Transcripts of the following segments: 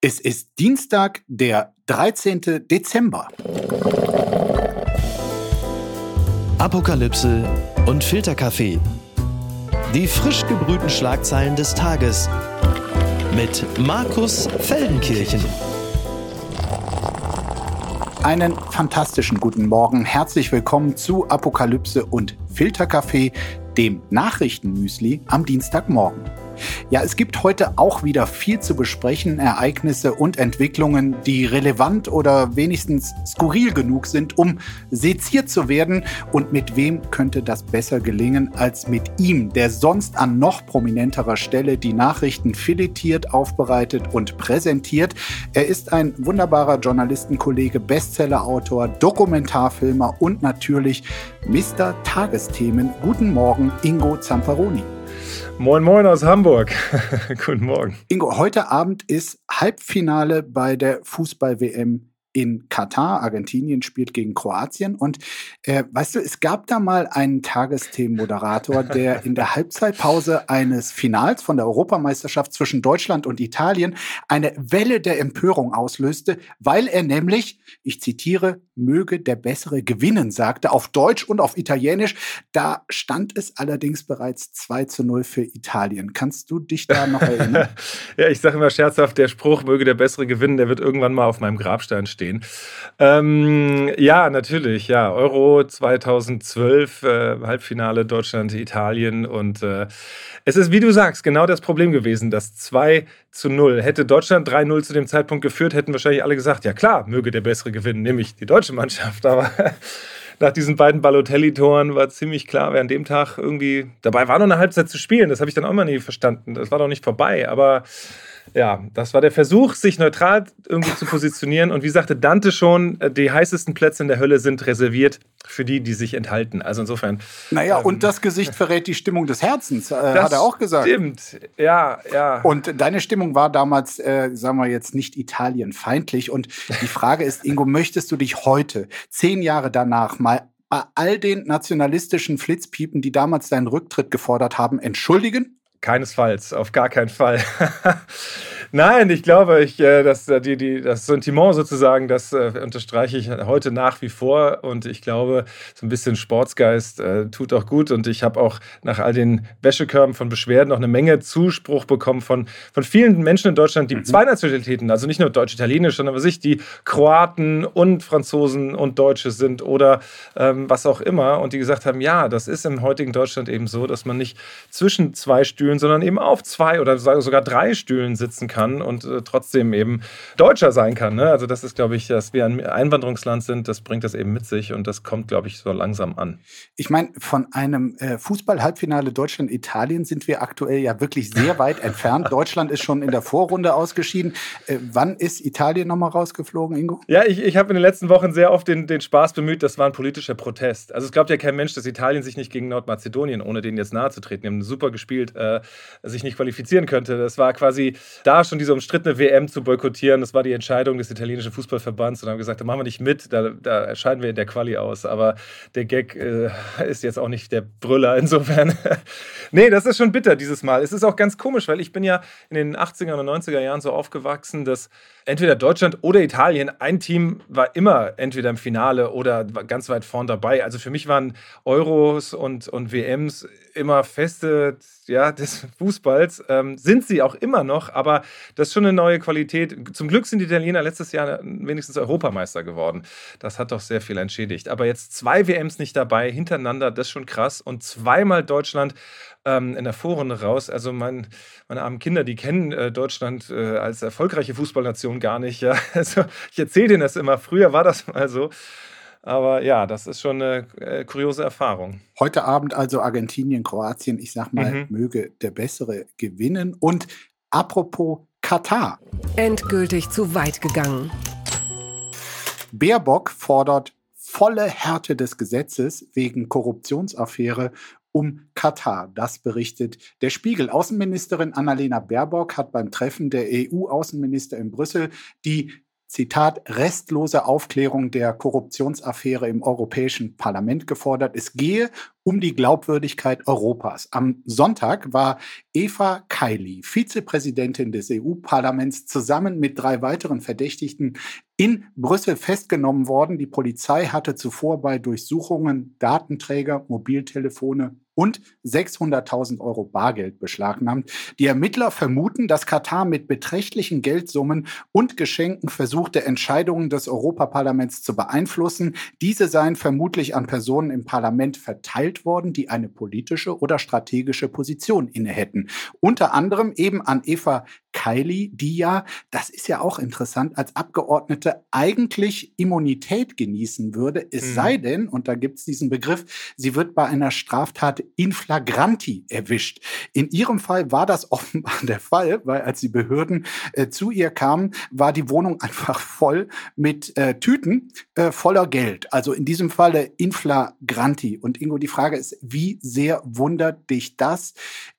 Es ist Dienstag, der 13. Dezember. Apokalypse und Filterkaffee. Die frisch gebrühten Schlagzeilen des Tages mit Markus Feldenkirchen. Einen fantastischen guten Morgen. Herzlich willkommen zu Apokalypse und Filterkaffee, dem Nachrichtenmüsli am Dienstagmorgen. Ja, es gibt heute auch wieder viel zu besprechen, Ereignisse und Entwicklungen, die relevant oder wenigstens skurril genug sind, um seziert zu werden. Und mit wem könnte das besser gelingen als mit ihm, der sonst an noch prominenterer Stelle die Nachrichten filetiert, aufbereitet und präsentiert. Er ist ein wunderbarer Journalistenkollege, Bestsellerautor, Dokumentarfilmer und natürlich Mr. Tagesthemen. Guten Morgen, Ingo Zamperoni. Moin Moin aus Hamburg. Guten Morgen. Ingo, heute Abend ist Halbfinale bei der Fußball-WM in Katar. Argentinien spielt gegen Kroatien. Und äh, weißt du, es gab da mal einen Tagesthemenmoderator, der in der Halbzeitpause eines Finals von der Europameisterschaft zwischen Deutschland und Italien eine Welle der Empörung auslöste, weil er nämlich, ich zitiere, möge der Bessere gewinnen, sagte, auf Deutsch und auf Italienisch. Da stand es allerdings bereits 2 zu 0 für Italien. Kannst du dich da noch erinnern? ja, ich sage immer scherzhaft, der Spruch, möge der Bessere gewinnen, der wird irgendwann mal auf meinem Grabstein stehen. Ähm, ja, natürlich, ja. Euro 2012, äh, Halbfinale Deutschland, Italien und äh, es ist, wie du sagst, genau das Problem gewesen, dass 2 zu 0. Hätte Deutschland 3-0 zu dem Zeitpunkt geführt, hätten wahrscheinlich alle gesagt, ja klar, möge der Bessere gewinnen, nämlich die deutsche Mannschaft, aber nach diesen beiden Balotelli-Toren war ziemlich klar, wer an dem Tag irgendwie dabei war, noch eine Halbzeit zu spielen. Das habe ich dann auch immer nie verstanden. Das war doch nicht vorbei. Aber ja, das war der Versuch, sich neutral irgendwie zu positionieren. Und wie sagte Dante schon, äh, die heißesten Plätze in der Hölle sind reserviert für die, die sich enthalten. Also insofern. Naja, ähm, und das Gesicht verrät die Stimmung des Herzens, äh, hat er auch gesagt. Stimmt, ja, ja. Und deine Stimmung war damals, äh, sagen wir jetzt, nicht italienfeindlich. Und die Frage ist, Ingo, möchtest du dich heute, zehn Jahre danach, mal bei all den nationalistischen Flitzpiepen, die damals deinen Rücktritt gefordert haben, entschuldigen? Keinesfalls, auf gar keinen Fall. Nein, ich glaube, ich, äh, das, äh, die, die, das Sentiment sozusagen, das äh, unterstreiche ich heute nach wie vor. Und ich glaube, so ein bisschen Sportsgeist äh, tut auch gut. Und ich habe auch nach all den Wäschekörben von Beschwerden noch eine Menge Zuspruch bekommen von, von vielen Menschen in Deutschland, die mhm. zwei Nationalitäten, also nicht nur Deutsch-Italienisch, sondern was ich, die Kroaten und Franzosen und Deutsche sind oder ähm, was auch immer. Und die gesagt haben, ja, das ist im heutigen Deutschland eben so, dass man nicht zwischen zwei Stühlen, sondern eben auf zwei oder sogar drei Stühlen sitzen kann kann und äh, trotzdem eben Deutscher sein kann. Ne? Also das ist, glaube ich, dass wir ein Einwanderungsland sind, das bringt das eben mit sich und das kommt, glaube ich, so langsam an. Ich meine, von einem äh, Fußball-Halbfinale Deutschland-Italien sind wir aktuell ja wirklich sehr weit entfernt. Deutschland ist schon in der Vorrunde ausgeschieden. Äh, wann ist Italien nochmal rausgeflogen, Ingo? Ja, ich, ich habe in den letzten Wochen sehr oft den, den Spaß bemüht, das war ein politischer Protest. Also es glaubt ja kein Mensch, dass Italien sich nicht gegen Nordmazedonien, ohne denen jetzt nahe zu treten, die haben super gespielt, äh, sich nicht qualifizieren könnte. Das war quasi da schon diese umstrittene WM zu boykottieren. Das war die Entscheidung des italienischen Fußballverbands und haben gesagt, da machen wir nicht mit, da, da scheiden wir in der Quali aus. Aber der Gag äh, ist jetzt auch nicht der Brüller insofern. nee, das ist schon bitter dieses Mal. Es ist auch ganz komisch, weil ich bin ja in den 80er und 90er Jahren so aufgewachsen, dass entweder Deutschland oder Italien, ein Team war immer entweder im Finale oder ganz weit vorn dabei. Also für mich waren Euros und, und WMs immer feste ja, des Fußballs. Ähm, sind sie auch immer noch, aber das ist schon eine neue Qualität. Zum Glück sind die Italiener letztes Jahr wenigstens Europameister geworden. Das hat doch sehr viel entschädigt. Aber jetzt zwei WMs nicht dabei, hintereinander, das ist schon krass. Und zweimal Deutschland ähm, in der Vorrunde raus. Also mein, meine armen Kinder, die kennen äh, Deutschland äh, als erfolgreiche Fußballnation gar nicht. Ja? Also ich erzähle denen das immer. Früher war das mal so. Aber ja, das ist schon eine äh, kuriose Erfahrung. Heute Abend also Argentinien, Kroatien. Ich sag mal, mhm. möge der Bessere gewinnen. Und apropos Katar. Endgültig zu weit gegangen. Baerbock fordert volle Härte des Gesetzes wegen Korruptionsaffäre um Katar. Das berichtet der Spiegel. Außenministerin Annalena Baerbock hat beim Treffen der EU-Außenminister in Brüssel die Zitat, restlose Aufklärung der Korruptionsaffäre im Europäischen Parlament gefordert. Es gehe um die Glaubwürdigkeit Europas. Am Sonntag war Eva Kaili, Vizepräsidentin des EU-Parlaments, zusammen mit drei weiteren Verdächtigten in Brüssel festgenommen worden. Die Polizei hatte zuvor bei Durchsuchungen Datenträger, Mobiltelefone und 600.000 Euro Bargeld beschlagnahmt. Die Ermittler vermuten, dass Katar mit beträchtlichen Geldsummen und Geschenken versuchte, Entscheidungen des Europaparlaments zu beeinflussen. Diese seien vermutlich an Personen im Parlament verteilt worden, die eine politische oder strategische Position inne hätten. Unter anderem eben an Eva Kylie, die ja, das ist ja auch interessant, als Abgeordnete eigentlich Immunität genießen würde, es mhm. sei denn, und da gibt es diesen Begriff, sie wird bei einer Straftat in flagranti erwischt. In ihrem Fall war das offenbar der Fall, weil als die Behörden äh, zu ihr kamen, war die Wohnung einfach voll mit äh, Tüten äh, voller Geld. Also in diesem Falle in flagranti. Und Ingo, die Frage ist, wie sehr wundert dich das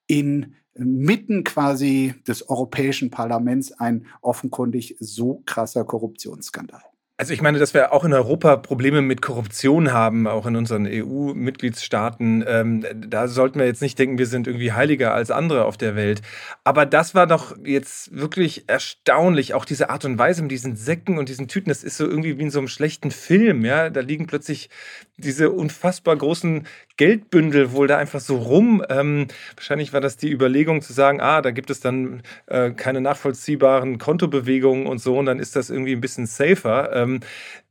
in mitten quasi des Europäischen Parlaments ein offenkundig so krasser Korruptionsskandal. Also ich meine, dass wir auch in Europa Probleme mit Korruption haben, auch in unseren EU-Mitgliedstaaten. Ähm, da sollten wir jetzt nicht denken, wir sind irgendwie heiliger als andere auf der Welt. Aber das war doch jetzt wirklich erstaunlich. Auch diese Art und Weise mit diesen Säcken und diesen Tüten, das ist so irgendwie wie in so einem schlechten Film. Ja, da liegen plötzlich diese unfassbar großen Geldbündel wohl da einfach so rum. Ähm, wahrscheinlich war das die Überlegung zu sagen, ah, da gibt es dann äh, keine nachvollziehbaren Kontobewegungen und so, und dann ist das irgendwie ein bisschen safer. Ähm,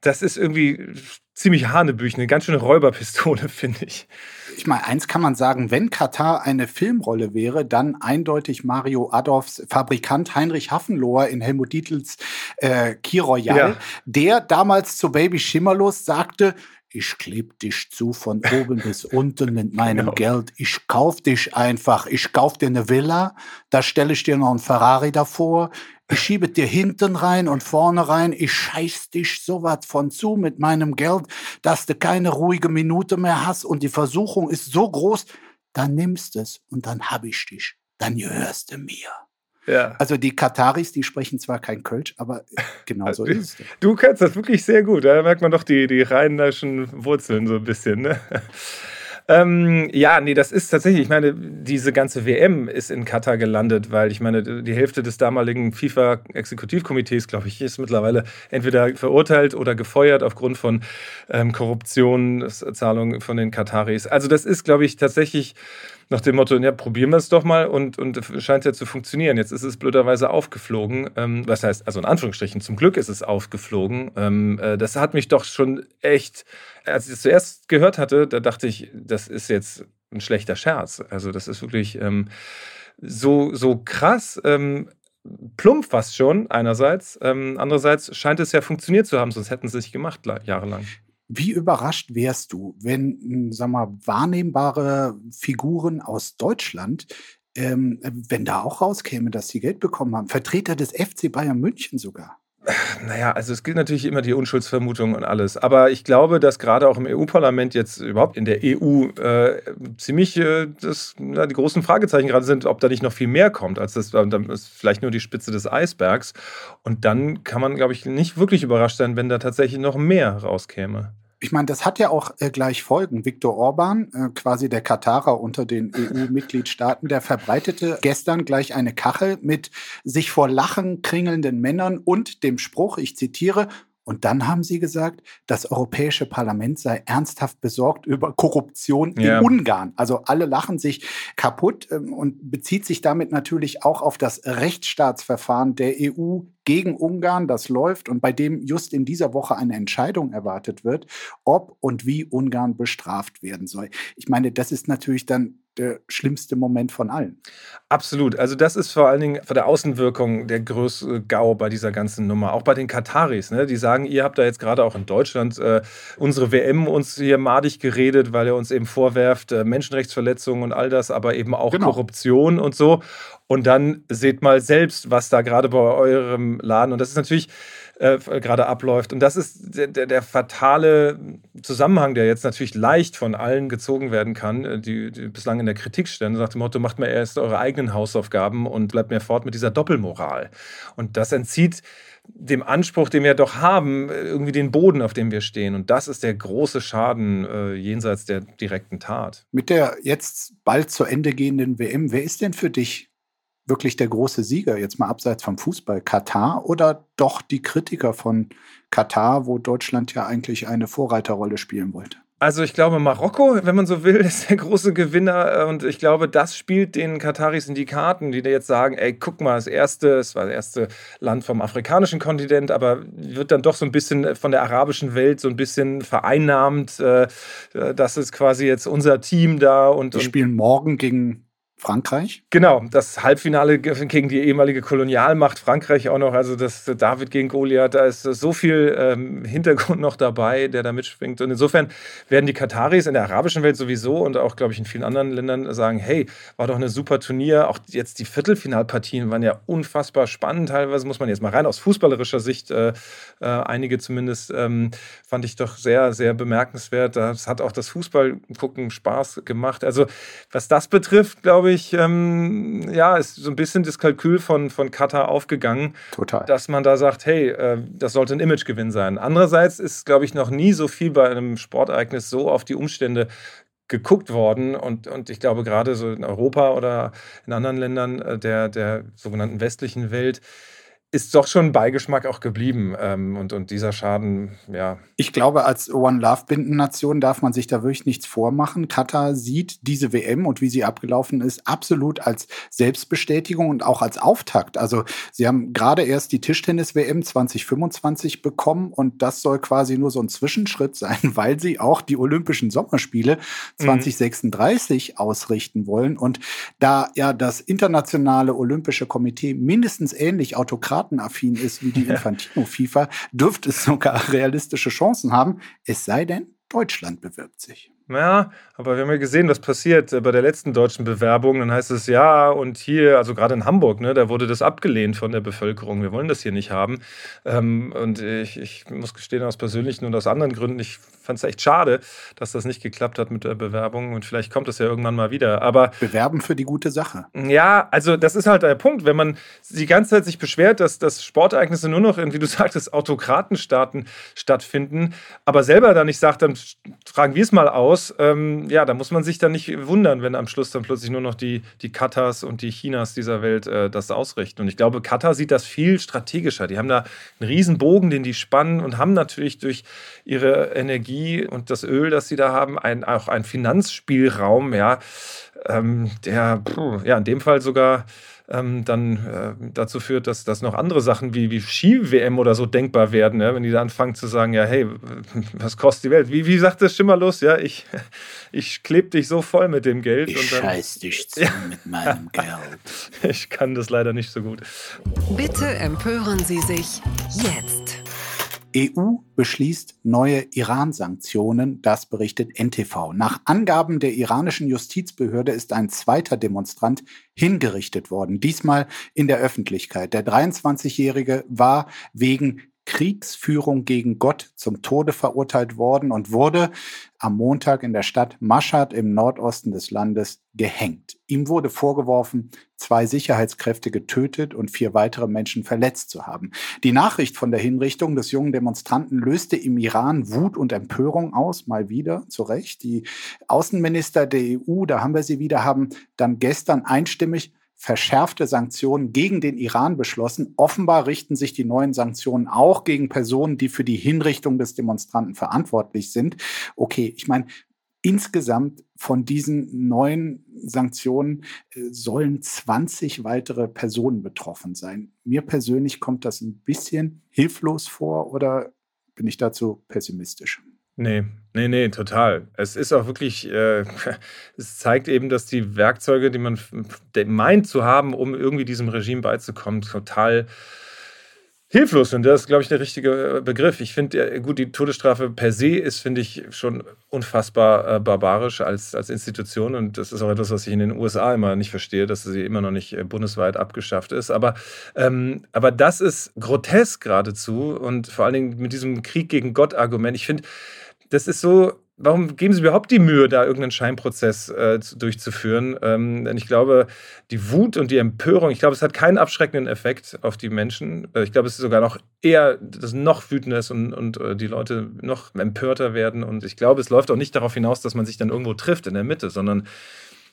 das ist irgendwie ziemlich Hanebüchen, eine ganz schöne Räuberpistole, finde ich. Ich meine, eins kann man sagen, wenn Katar eine Filmrolle wäre, dann eindeutig Mario Adolfs Fabrikant Heinrich Haffenloher in Helmut Dietls äh, Key Royal, ja. der damals zu Baby Schimmerlos sagte, ich kleb dich zu von oben bis unten mit meinem genau. Geld. Ich kauf dich einfach. Ich kauf dir eine Villa, da stelle ich dir noch einen Ferrari davor. Ich schiebe dir hinten rein und vorne rein. Ich scheiß dich so was von zu mit meinem Geld, dass du keine ruhige Minute mehr hast und die Versuchung ist so groß. Dann nimmst es und dann hab ich dich. Dann gehörst du mir. Ja. Also die Kataris, die sprechen zwar kein Kölsch, aber genau so ist es. Du kannst das wirklich sehr gut. Da merkt man doch die, die rheinischen Wurzeln so ein bisschen. Ne? Ähm, ja, nee, das ist tatsächlich, ich meine, diese ganze WM ist in Katar gelandet, weil ich meine, die Hälfte des damaligen FIFA-Exekutivkomitees, glaube ich, ist mittlerweile entweder verurteilt oder gefeuert aufgrund von ähm, Korruptionszahlungen von den Kataris. Also das ist, glaube ich, tatsächlich nach dem Motto, ja, probieren wir es doch mal und, und scheint ja zu funktionieren. Jetzt ist es blöderweise aufgeflogen. Ähm, was heißt, also in Anführungsstrichen, zum Glück ist es aufgeflogen. Ähm, äh, das hat mich doch schon echt, als ich es zuerst gehört hatte, da dachte ich, das ist jetzt ein schlechter Scherz. Also das ist wirklich ähm, so, so krass. Ähm, plump fast schon, einerseits. Ähm, andererseits scheint es ja funktioniert zu haben, sonst hätten sie es nicht gemacht, jahrelang. Wie überrascht wärst du, wenn, hm, sag mal, wahrnehmbare Figuren aus Deutschland, ähm, wenn da auch rauskäme, dass sie Geld bekommen haben? Vertreter des FC Bayern München sogar. Naja, also es gilt natürlich immer die Unschuldsvermutung und alles. Aber ich glaube, dass gerade auch im EU-Parlament jetzt überhaupt in der EU äh, ziemlich äh, das, na, die großen Fragezeichen gerade sind, ob da nicht noch viel mehr kommt, als das, das ist vielleicht nur die Spitze des Eisbergs. Und dann kann man, glaube ich, nicht wirklich überrascht sein, wenn da tatsächlich noch mehr rauskäme. Ich meine, das hat ja auch äh, gleich Folgen. Viktor Orban, äh, quasi der Katarer unter den EU-Mitgliedstaaten, der verbreitete gestern gleich eine Kachel mit sich vor Lachen kringelnden Männern und dem Spruch, ich zitiere, und dann haben sie gesagt, das Europäische Parlament sei ernsthaft besorgt über Korruption ja. in Ungarn. Also alle lachen sich kaputt ähm, und bezieht sich damit natürlich auch auf das Rechtsstaatsverfahren der EU gegen Ungarn, das läuft und bei dem just in dieser Woche eine Entscheidung erwartet wird, ob und wie Ungarn bestraft werden soll. Ich meine, das ist natürlich dann der schlimmste Moment von allen. Absolut. Also das ist vor allen Dingen von der Außenwirkung der größte GAU bei dieser ganzen Nummer. Auch bei den Kataris. Ne? Die sagen, ihr habt da jetzt gerade auch in Deutschland äh, unsere WM uns hier madig geredet, weil ihr uns eben vorwerft, äh, Menschenrechtsverletzungen und all das, aber eben auch genau. Korruption und so. Und dann seht mal selbst, was da gerade bei eurem Laden, und das ist natürlich äh, gerade abläuft. Und das ist der, der, der, fatale Zusammenhang, der jetzt natürlich leicht von allen gezogen werden kann, äh, die, die bislang in der Kritik stehen. Nach dem Motto, macht mir erst eure eigenen Hausaufgaben und bleibt mir fort mit dieser Doppelmoral. Und das entzieht dem Anspruch, den wir doch haben, irgendwie den Boden, auf dem wir stehen. Und das ist der große Schaden äh, jenseits der direkten Tat. Mit der jetzt bald zu Ende gehenden WM, wer ist denn für dich wirklich der große Sieger, jetzt mal abseits vom Fußball? Katar oder doch die Kritiker von Katar, wo Deutschland ja eigentlich eine Vorreiterrolle spielen wollte? Also ich glaube, Marokko, wenn man so will, ist der große Gewinner. Und ich glaube, das spielt den Kataris in die Karten, die da jetzt sagen, ey, guck mal, das erste, es war das erste Land vom afrikanischen Kontinent, aber wird dann doch so ein bisschen von der arabischen Welt so ein bisschen vereinnahmt. Äh, das ist quasi jetzt unser Team da. Und, die spielen morgen gegen Frankreich? Genau, das Halbfinale gegen die ehemalige Kolonialmacht Frankreich auch noch. Also das David gegen Goliath, da ist so viel ähm, Hintergrund noch dabei, der da mitschwingt. Und insofern werden die Kataris in der arabischen Welt sowieso und auch, glaube ich, in vielen anderen Ländern sagen, hey, war doch eine super Turnier. Auch jetzt die Viertelfinalpartien waren ja unfassbar spannend. Teilweise muss man jetzt mal rein aus fußballerischer Sicht, äh, äh, einige zumindest, ähm, fand ich doch sehr, sehr bemerkenswert. Das hat auch das Fußballgucken Spaß gemacht. Also was das betrifft, glaube ich, glaube ich, ähm, ja, ist so ein bisschen das Kalkül von, von Qatar aufgegangen. Total. Dass man da sagt, hey, äh, das sollte ein Imagegewinn sein. Andererseits ist, glaube ich, noch nie so viel bei einem Sportereignis so auf die Umstände geguckt worden und, und ich glaube gerade so in Europa oder in anderen Ländern äh, der, der sogenannten westlichen Welt ist doch schon ein Beigeschmack auch geblieben. Ähm, und, und dieser Schaden, ja. Ich glaube, als One Love Binden-Nation darf man sich da wirklich nichts vormachen. Katar sieht diese WM und wie sie abgelaufen ist, absolut als Selbstbestätigung und auch als Auftakt. Also, sie haben gerade erst die Tischtennis-WM 2025 bekommen und das soll quasi nur so ein Zwischenschritt sein, weil sie auch die Olympischen Sommerspiele 2036 mhm. ausrichten wollen. Und da ja das Internationale Olympische Komitee mindestens ähnlich autokratisch datenaffin ist wie die Infantino-FIFA, dürfte es sogar realistische Chancen haben. Es sei denn, Deutschland bewirbt sich. Ja, aber wir haben ja gesehen, was passiert äh, bei der letzten deutschen Bewerbung. Dann heißt es ja, und hier, also gerade in Hamburg, ne, da wurde das abgelehnt von der Bevölkerung. Wir wollen das hier nicht haben. Ähm, und ich, ich muss gestehen, aus persönlichen und aus anderen Gründen, ich fand es echt schade, dass das nicht geklappt hat mit der Bewerbung. Und vielleicht kommt es ja irgendwann mal wieder. Aber Bewerben für die gute Sache. Ja, also das ist halt der Punkt. Wenn man die ganze Zeit sich beschwert, dass, dass Sportereignisse nur noch in, wie du sagtest, Autokratenstaaten stattfinden, aber selber da nicht sagt, dann tragen wir es mal aus. Ähm, ja, da muss man sich dann nicht wundern, wenn am Schluss dann plötzlich nur noch die, die Katars und die Chinas dieser Welt äh, das ausrichten. Und ich glaube, Katar sieht das viel strategischer. Die haben da einen riesen Bogen, den die spannen und haben natürlich durch ihre Energie und das Öl, das sie da haben, ein, auch ein Finanzspielraum, ja, ähm, der puh, ja in dem Fall sogar ähm, dann äh, dazu führt, dass, dass noch andere Sachen wie, wie Ski-WM oder so denkbar werden, ja? wenn die da anfangen zu sagen, ja, hey, was kostet die Welt? Wie, wie sagt das schimmerlos? Ja, ich, ich klebe dich so voll mit dem Geld. Ich dann, scheiß dich zu ja. mit meinem Geld. Ich kann das leider nicht so gut. Bitte empören Sie sich jetzt. EU beschließt neue Iran-Sanktionen, das berichtet NTV. Nach Angaben der iranischen Justizbehörde ist ein zweiter Demonstrant hingerichtet worden, diesmal in der Öffentlichkeit. Der 23-Jährige war wegen Kriegsführung gegen Gott zum Tode verurteilt worden und wurde am Montag in der Stadt Mashhad im Nordosten des Landes gehängt. Ihm wurde vorgeworfen, zwei Sicherheitskräfte getötet und vier weitere Menschen verletzt zu haben. Die Nachricht von der Hinrichtung des jungen Demonstranten löste im Iran Wut und Empörung aus, mal wieder, zu Recht. Die Außenminister der EU, da haben wir sie wieder, haben dann gestern einstimmig verschärfte Sanktionen gegen den Iran beschlossen. Offenbar richten sich die neuen Sanktionen auch gegen Personen, die für die Hinrichtung des Demonstranten verantwortlich sind. Okay, ich meine, insgesamt von diesen neuen Sanktionen äh, sollen 20 weitere Personen betroffen sein. Mir persönlich kommt das ein bisschen hilflos vor oder bin ich dazu pessimistisch? Nee, nee, nee, total. Es ist auch wirklich, äh, es zeigt eben, dass die Werkzeuge, die man meint zu haben, um irgendwie diesem Regime beizukommen, total hilflos und das ist, glaube ich, der richtige äh, Begriff. Ich finde, gut, die Todesstrafe per se ist, finde ich, schon unfassbar äh, barbarisch als, als Institution und das ist auch etwas, was ich in den USA immer nicht verstehe, dass sie immer noch nicht äh, bundesweit abgeschafft ist. Aber, ähm, aber das ist grotesk geradezu und vor allen Dingen mit diesem Krieg gegen Gott-Argument. Ich finde, das ist so warum geben Sie überhaupt die Mühe, da irgendeinen Scheinprozess äh, durchzuführen? Ähm, denn ich glaube, die Wut und die Empörung, ich glaube, es hat keinen abschreckenden Effekt auf die Menschen. Äh, ich glaube, es ist sogar noch eher, dass noch wütender ist und, und äh, die Leute noch empörter werden. Und ich glaube, es läuft auch nicht darauf hinaus, dass man sich dann irgendwo trifft in der Mitte, sondern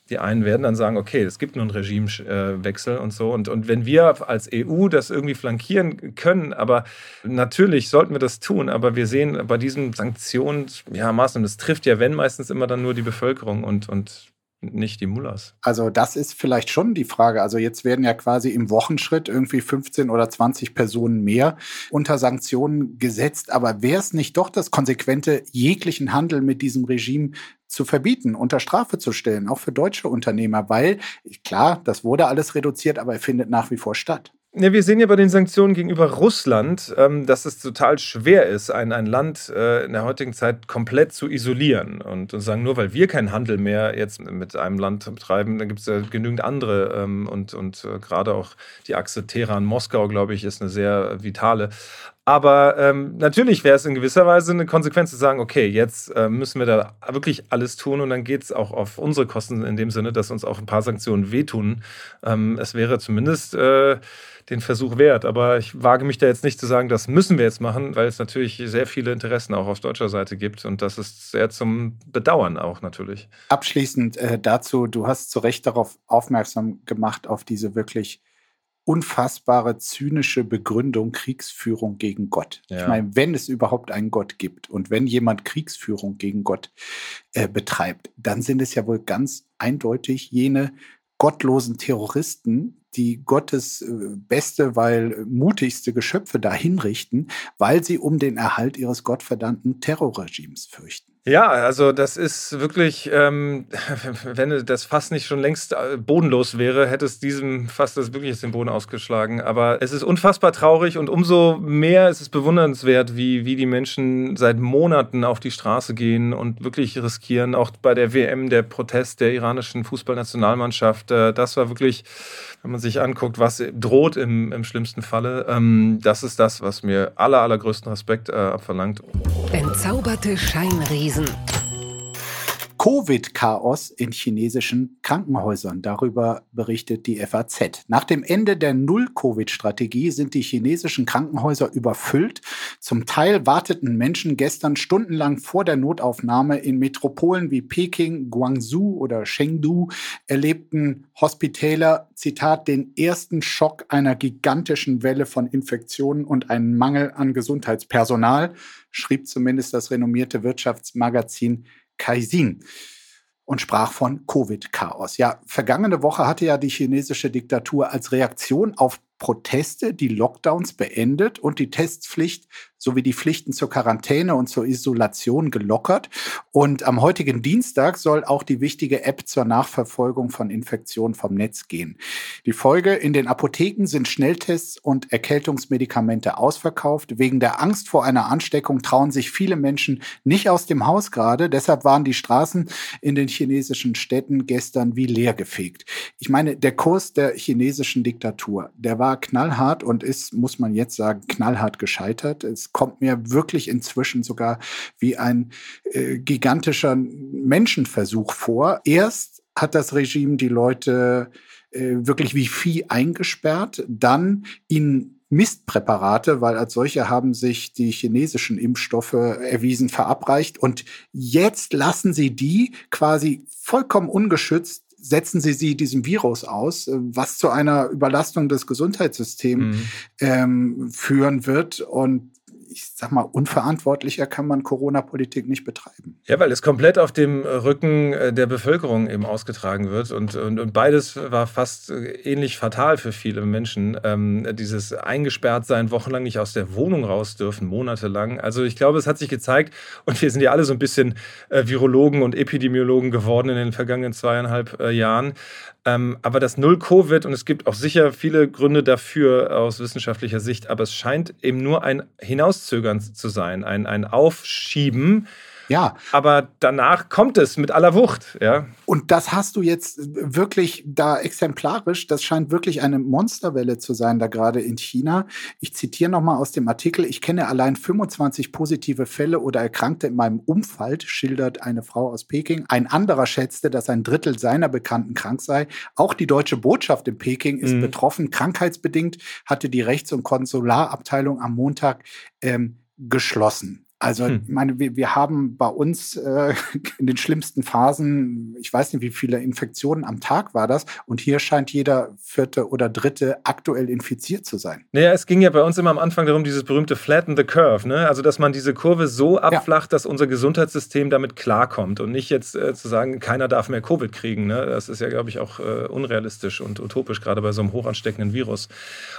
die einen werden dann sagen, okay, es gibt nur einen Regimewechsel und so. Und, und wenn wir als EU das irgendwie flankieren können, aber natürlich sollten wir das tun, aber wir sehen bei diesen Sanktionsmaßnahmen, ja, das trifft ja, wenn meistens immer dann nur die Bevölkerung und, und nicht die Mullers. Also das ist vielleicht schon die Frage. Also jetzt werden ja quasi im Wochenschritt irgendwie 15 oder 20 Personen mehr unter Sanktionen gesetzt. Aber wäre es nicht doch das konsequente, jeglichen Handel mit diesem Regime zu verbieten, unter Strafe zu stellen, auch für deutsche Unternehmer? Weil, klar, das wurde alles reduziert, aber er findet nach wie vor statt. Ja, wir sehen ja bei den Sanktionen gegenüber Russland, ähm, dass es total schwer ist, ein, ein Land äh, in der heutigen Zeit komplett zu isolieren und, und sagen, nur weil wir keinen Handel mehr jetzt mit einem Land betreiben, dann gibt es ja genügend andere ähm, und, und äh, gerade auch die Achse Teheran-Moskau, glaube ich, ist eine sehr vitale. Aber ähm, natürlich wäre es in gewisser Weise eine Konsequenz zu sagen, okay, jetzt äh, müssen wir da wirklich alles tun und dann geht es auch auf unsere Kosten in dem Sinne, dass uns auch ein paar Sanktionen wehtun. Ähm, es wäre zumindest äh, den Versuch wert. Aber ich wage mich da jetzt nicht zu sagen, das müssen wir jetzt machen, weil es natürlich sehr viele Interessen auch auf deutscher Seite gibt. Und das ist sehr zum Bedauern auch natürlich. Abschließend äh, dazu, du hast zu Recht darauf aufmerksam gemacht, auf diese wirklich unfassbare, zynische Begründung Kriegsführung gegen Gott. Ja. Ich meine, wenn es überhaupt einen Gott gibt und wenn jemand Kriegsführung gegen Gott äh, betreibt, dann sind es ja wohl ganz eindeutig jene gottlosen Terroristen, die Gottes äh, beste, weil mutigste Geschöpfe dahin richten, weil sie um den Erhalt ihres gottverdammten Terrorregimes fürchten. Ja, also das ist wirklich, ähm, wenn das Fass nicht schon längst äh, bodenlos wäre, hätte es diesem Fass das wirklich den Boden ausgeschlagen. Aber es ist unfassbar traurig und umso mehr ist es bewundernswert, wie, wie die Menschen seit Monaten auf die Straße gehen und wirklich riskieren. Auch bei der WM, der Protest der iranischen Fußballnationalmannschaft, äh, das war wirklich, wenn man sich anguckt, was droht im, im schlimmsten Falle, ähm, das ist das, was mir aller, allergrößten Respekt äh, abverlangt. Entzauberte Scheinriesen season. Covid-Chaos in chinesischen Krankenhäusern. Darüber berichtet die FAZ. Nach dem Ende der Null-Covid-Strategie sind die chinesischen Krankenhäuser überfüllt. Zum Teil warteten Menschen gestern stundenlang vor der Notaufnahme. In Metropolen wie Peking, Guangzhou oder Chengdu erlebten Hospitäler, Zitat, den ersten Schock einer gigantischen Welle von Infektionen und einen Mangel an Gesundheitspersonal, schrieb zumindest das renommierte Wirtschaftsmagazin Kaisin und sprach von Covid-Chaos. Ja, vergangene Woche hatte ja die chinesische Diktatur als Reaktion auf Proteste die Lockdowns beendet und die Testpflicht sowie die Pflichten zur Quarantäne und zur Isolation gelockert. Und am heutigen Dienstag soll auch die wichtige App zur Nachverfolgung von Infektionen vom Netz gehen. Die Folge, in den Apotheken sind Schnelltests und Erkältungsmedikamente ausverkauft. Wegen der Angst vor einer Ansteckung trauen sich viele Menschen nicht aus dem Haus gerade. Deshalb waren die Straßen in den chinesischen Städten gestern wie leer gefegt. Ich meine, der Kurs der chinesischen Diktatur, der war knallhart und ist, muss man jetzt sagen, knallhart gescheitert. Es kommt mir wirklich inzwischen sogar wie ein äh, gigantischer Menschenversuch vor. Erst hat das Regime die Leute äh, wirklich wie Vieh eingesperrt, dann ihnen Mistpräparate, weil als solche haben sich die chinesischen Impfstoffe erwiesen verabreicht. Und jetzt lassen sie die quasi vollkommen ungeschützt setzen Sie sie diesem Virus aus, äh, was zu einer Überlastung des Gesundheitssystems mhm. ähm, führen wird. Und ich sag mal, unverantwortlicher kann man Corona-Politik nicht betreiben. Ja, weil es komplett auf dem Rücken äh, der Bevölkerung eben ausgetragen wird. Und, und, und beides war fast äh, ähnlich fatal für viele Menschen. Ähm, dieses Eingesperrtsein, wochenlang nicht aus der Wohnung raus dürfen, monatelang. Also ich glaube, es hat sich gezeigt, und wir sind ja alle so ein bisschen äh, Virologen und Epidemiologen geworden in den vergangenen zweieinhalb äh, Jahren, Ähm, aber das Null-Covid, und es gibt auch sicher viele Gründe dafür aus wissenschaftlicher Sicht, aber es scheint eben nur ein Hinauszögern zu sein, ein, ein Aufschieben ja. Aber danach kommt es mit aller Wucht, ja. Und das hast du jetzt wirklich da exemplarisch. Das scheint wirklich eine Monsterwelle zu sein, da gerade in China. Ich zitiere nochmal aus dem Artikel. Ich kenne allein 25 positive Fälle oder Erkrankte in meinem Umfeld, schildert eine Frau aus Peking. Ein anderer schätzte, dass ein Drittel seiner Bekannten krank sei. Auch die deutsche Botschaft in Peking ist mhm. betroffen. Krankheitsbedingt hatte die Rechts- und Konsularabteilung am Montag ähm, geschlossen. Also, hm. ich meine, wir, wir haben bei uns äh, in den schlimmsten Phasen, ich weiß nicht, wie viele Infektionen am Tag war das, und hier scheint jeder vierte oder dritte aktuell infiziert zu sein. Naja, es ging ja bei uns immer am Anfang darum, dieses berühmte Flatten the Curve, ne? Also, dass man diese Kurve so abflacht, ja. dass unser Gesundheitssystem damit klarkommt und nicht jetzt äh, zu sagen, keiner darf mehr Covid kriegen. Ne? Das ist ja, glaube ich, auch äh, unrealistisch und utopisch, gerade bei so einem hochansteckenden Virus.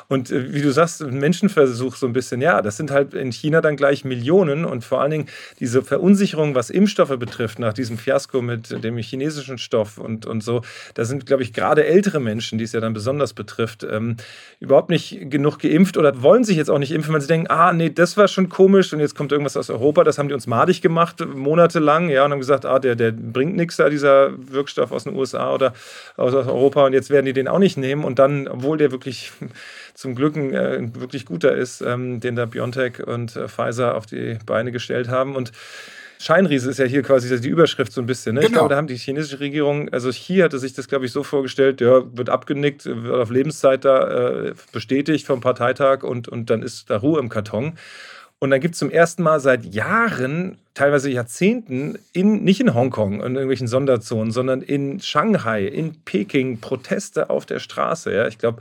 Und äh, wie du sagst, Menschenversuch so ein bisschen, ja, das sind halt in China dann gleich Millionen und vor allen Dingen diese Verunsicherung, was Impfstoffe betrifft, nach diesem Fiasko mit dem chinesischen Stoff und, und so, da sind, glaube ich, gerade ältere Menschen, die es ja dann besonders betrifft, ähm, überhaupt nicht genug geimpft oder wollen sich jetzt auch nicht impfen, weil sie denken, ah, nee, das war schon komisch und jetzt kommt irgendwas aus Europa, das haben die uns madig gemacht, monatelang, ja, und haben gesagt, ah, der, der bringt nichts da, dieser Wirkstoff aus den USA oder aus Europa und jetzt werden die den auch nicht nehmen. Und dann, obwohl der wirklich zum Glück ein, äh, wirklich guter ist, ähm, den da BioNTech und äh, Pfizer auf die Beine gestellt haben. Und Scheinriese ist ja hier quasi die Überschrift so ein bisschen. Ne? Genau. Ich glaube, da haben die chinesische Regierung, also Xi hatte sich das, glaube ich, so vorgestellt, ja, wird abgenickt, wird auf Lebenszeit da äh, bestätigt vom Parteitag und, und dann ist da Ruhe im Karton. Und dann gibt es zum ersten Mal seit Jahren, teilweise Jahrzehnten, in, nicht in Hongkong, in irgendwelchen Sonderzonen, sondern in Shanghai, in Peking Proteste auf der Straße. Ja? Ich glaube,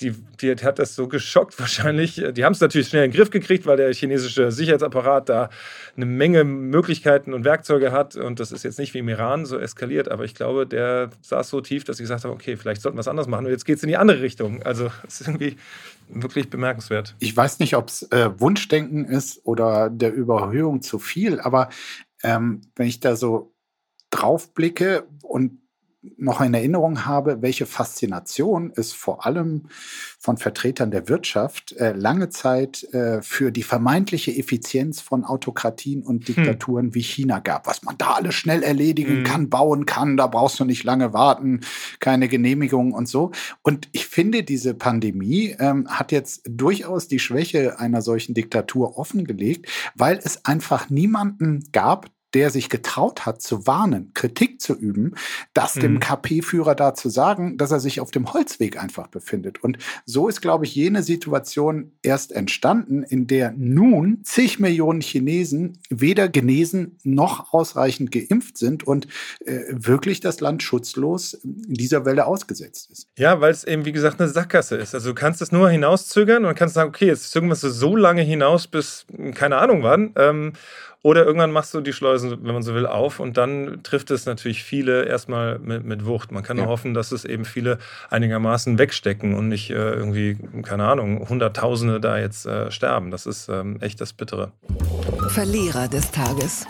die, die hat das so geschockt wahrscheinlich. Die haben es natürlich schnell in den Griff gekriegt, weil der chinesische Sicherheitsapparat da eine Menge Möglichkeiten und Werkzeuge hat. Und das ist jetzt nicht wie im Iran so eskaliert, aber ich glaube, der saß so tief, dass sie gesagt haben, okay, vielleicht sollten wir es anders machen. Und jetzt geht es in die andere Richtung. Also es ist irgendwie wirklich bemerkenswert. Ich weiß nicht, ob es äh, Wunschdenken ist oder der Überhöhung zu viel, aber ähm, wenn ich da so drauf blicke und noch in Erinnerung habe, welche Faszination es vor allem von Vertretern der Wirtschaft äh, lange Zeit äh, für die vermeintliche Effizienz von Autokratien und hm. Diktaturen hm. wie China gab, was man da alles schnell erledigen hm. kann, bauen kann, da brauchst du nicht lange warten, keine Genehmigung und so. Und ich finde, diese Pandemie ähm, hat jetzt durchaus die Schwäche einer solchen Diktatur offengelegt, weil es einfach niemanden gab, der sich getraut hat zu warnen, Kritik zu üben, das mhm. dem KP-Führer da zu sagen, dass er sich auf dem Holzweg einfach befindet. Und so ist, glaube ich, jene Situation erst entstanden, in der nun zig Millionen Chinesen weder genesen noch ausreichend geimpft sind und äh, wirklich das Land schutzlos dieser Welle ausgesetzt ist. Ja, weil es eben, wie gesagt, eine Sackgasse ist. Also du kannst es nur hinauszögern und kannst sagen, okay, jetzt zögern wir es so lange hinaus, bis keine Ahnung wann. Ähm, oder irgendwann machst du die Schleusen, wenn man so will, auf und dann trifft es natürlich viele erstmal mit, mit Wucht. Man kann ja. nur hoffen, dass es eben viele einigermaßen wegstecken und nicht äh, irgendwie, keine Ahnung, Hunderttausende da jetzt äh, sterben. Das ist ähm, echt das Bittere. Verlierer des Tages.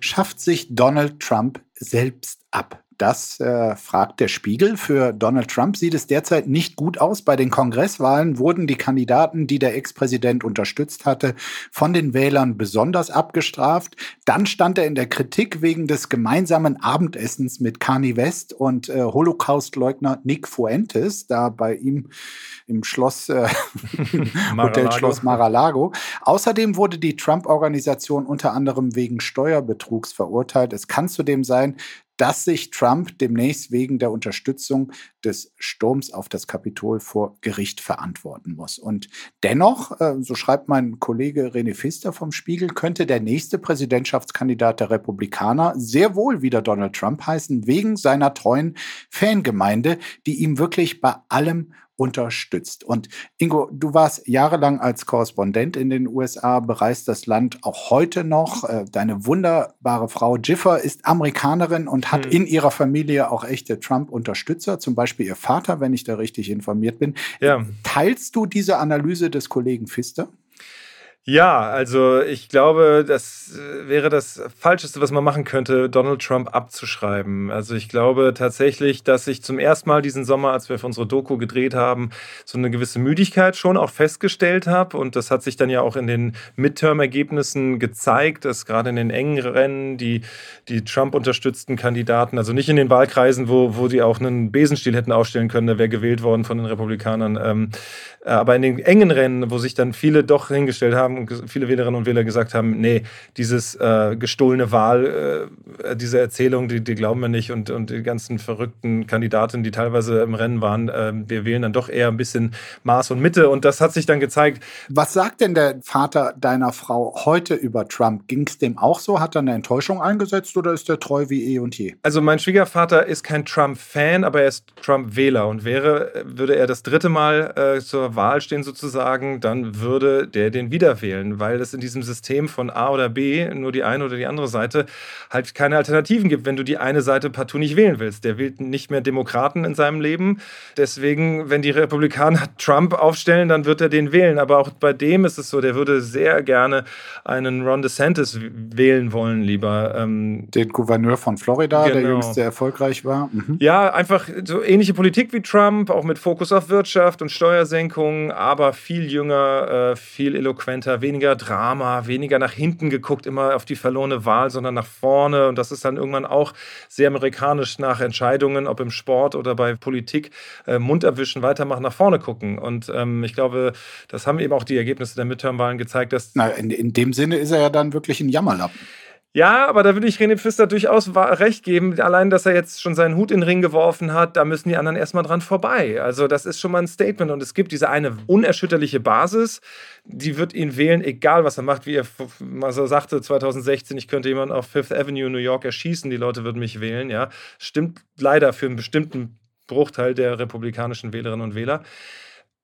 Schafft sich Donald Trump selbst ab? Das äh, fragt der Spiegel. Für Donald Trump sieht es derzeit nicht gut aus. Bei den Kongresswahlen wurden die Kandidaten, die der Ex-Präsident unterstützt hatte, von den Wählern besonders abgestraft. Dann stand er in der Kritik wegen des gemeinsamen Abendessens mit Kanye West und äh, Holocaust-Leugner Nick Fuentes, da bei ihm im Schloss, äh, Hotelschloss Mar-a-Lago. Außerdem wurde die Trump-Organisation unter anderem wegen Steuerbetrugs verurteilt. Es kann zudem sein, dass sich Trump demnächst wegen der Unterstützung des Sturms auf das Kapitol vor Gericht verantworten muss. Und dennoch, äh, so schreibt mein Kollege René Pfister vom Spiegel, könnte der nächste Präsidentschaftskandidat der Republikaner sehr wohl wieder Donald Trump heißen, wegen seiner treuen Fangemeinde, die ihm wirklich bei allem unterstützt. Und Ingo, du warst jahrelang als Korrespondent in den USA, bereist das Land auch heute noch. Äh, deine wunderbare Frau Jiffer ist Amerikanerin und hat hm. in ihrer Familie auch echte Trump-Unterstützer, zum Beispiel ihr Vater, wenn ich da richtig informiert bin. Ja. Teilst du diese Analyse des Kollegen Pfister? Ja, also ich glaube, das äh, wäre das Falscheste, was man machen könnte, Donald Trump abzuschreiben. Also ich glaube tatsächlich, dass ich zum ersten Mal diesen Sommer, als wir für unsere Doku gedreht haben, so eine gewisse Müdigkeit schon auch festgestellt habe. Und das hat sich dann ja auch in den Midterm-Ergebnissen gezeigt, dass gerade in den engen Rennen die, die Trump-unterstützten Kandidaten, also nicht in den Wahlkreisen, wo, wo die auch einen Besenstiel hätten aufstellen können, da wäre gewählt worden von den Republikanern, ähm, aber in den engen Rennen, wo sich dann viele doch hingestellt haben, und viele Wählerinnen und Wähler gesagt haben, nee, dieses äh, gestohlene Wahl, äh, diese Erzählung, die, die, glauben wir nicht und, und die ganzen verrückten Kandidaten, die teilweise im Rennen waren, äh, wir wählen dann doch eher ein bisschen Maß und Mitte und das hat sich dann gezeigt. Was sagt denn der Vater deiner Frau heute über Trump? Ging es dem auch so? Hat er eine Enttäuschung eingesetzt oder ist er treu wie eh und je? Also mein Schwiegervater ist kein Trump-Fan, aber er ist Trump-Wähler und wäre, würde er das dritte Mal äh, zur Wahl stehen sozusagen, dann würde der den wieder wählen wählen, weil es in diesem System von A oder B, nur die eine oder die andere Seite, halt keine Alternativen gibt, wenn du die eine Seite partout nicht wählen willst. Der wählt nicht mehr Demokraten in seinem Leben. Deswegen, wenn die Republikaner Trump aufstellen, dann wird er den wählen. Aber auch bei dem ist es so, der würde sehr gerne einen Ron DeSantis wählen wollen, lieber. Ähm, den Gouverneur von Florida, genau. der jüngst sehr erfolgreich war. Mhm. Ja, einfach so ähnliche Politik wie Trump, auch mit Fokus auf Wirtschaft und Steuersenkungen, aber viel jünger, äh, viel eloquenter, weniger Drama, weniger nach hinten geguckt, immer auf die verlorene Wahl, sondern nach vorne. Und das ist dann irgendwann auch sehr amerikanisch nach Entscheidungen, ob im Sport oder bei Politik, äh, Mund erwischen, weitermachen, nach vorne gucken. Und ähm, ich glaube, das haben eben auch die Ergebnisse der Midterm-Wahlen gezeigt, dass. Na, in, in dem Sinne ist er ja dann wirklich ein Jammerlappen. Ja, aber da würde ich René Pfister durchaus recht geben. Allein, dass er jetzt schon seinen Hut in den Ring geworfen hat, da müssen die anderen erstmal dran vorbei. Also, das ist schon mal ein Statement. Und es gibt diese eine unerschütterliche Basis, die wird ihn wählen, egal was er macht. Wie er mal so sagte 2016, ich könnte jemanden auf Fifth Avenue New York erschießen, die Leute würden mich wählen. Ja, stimmt leider für einen bestimmten Bruchteil der republikanischen Wählerinnen und Wähler.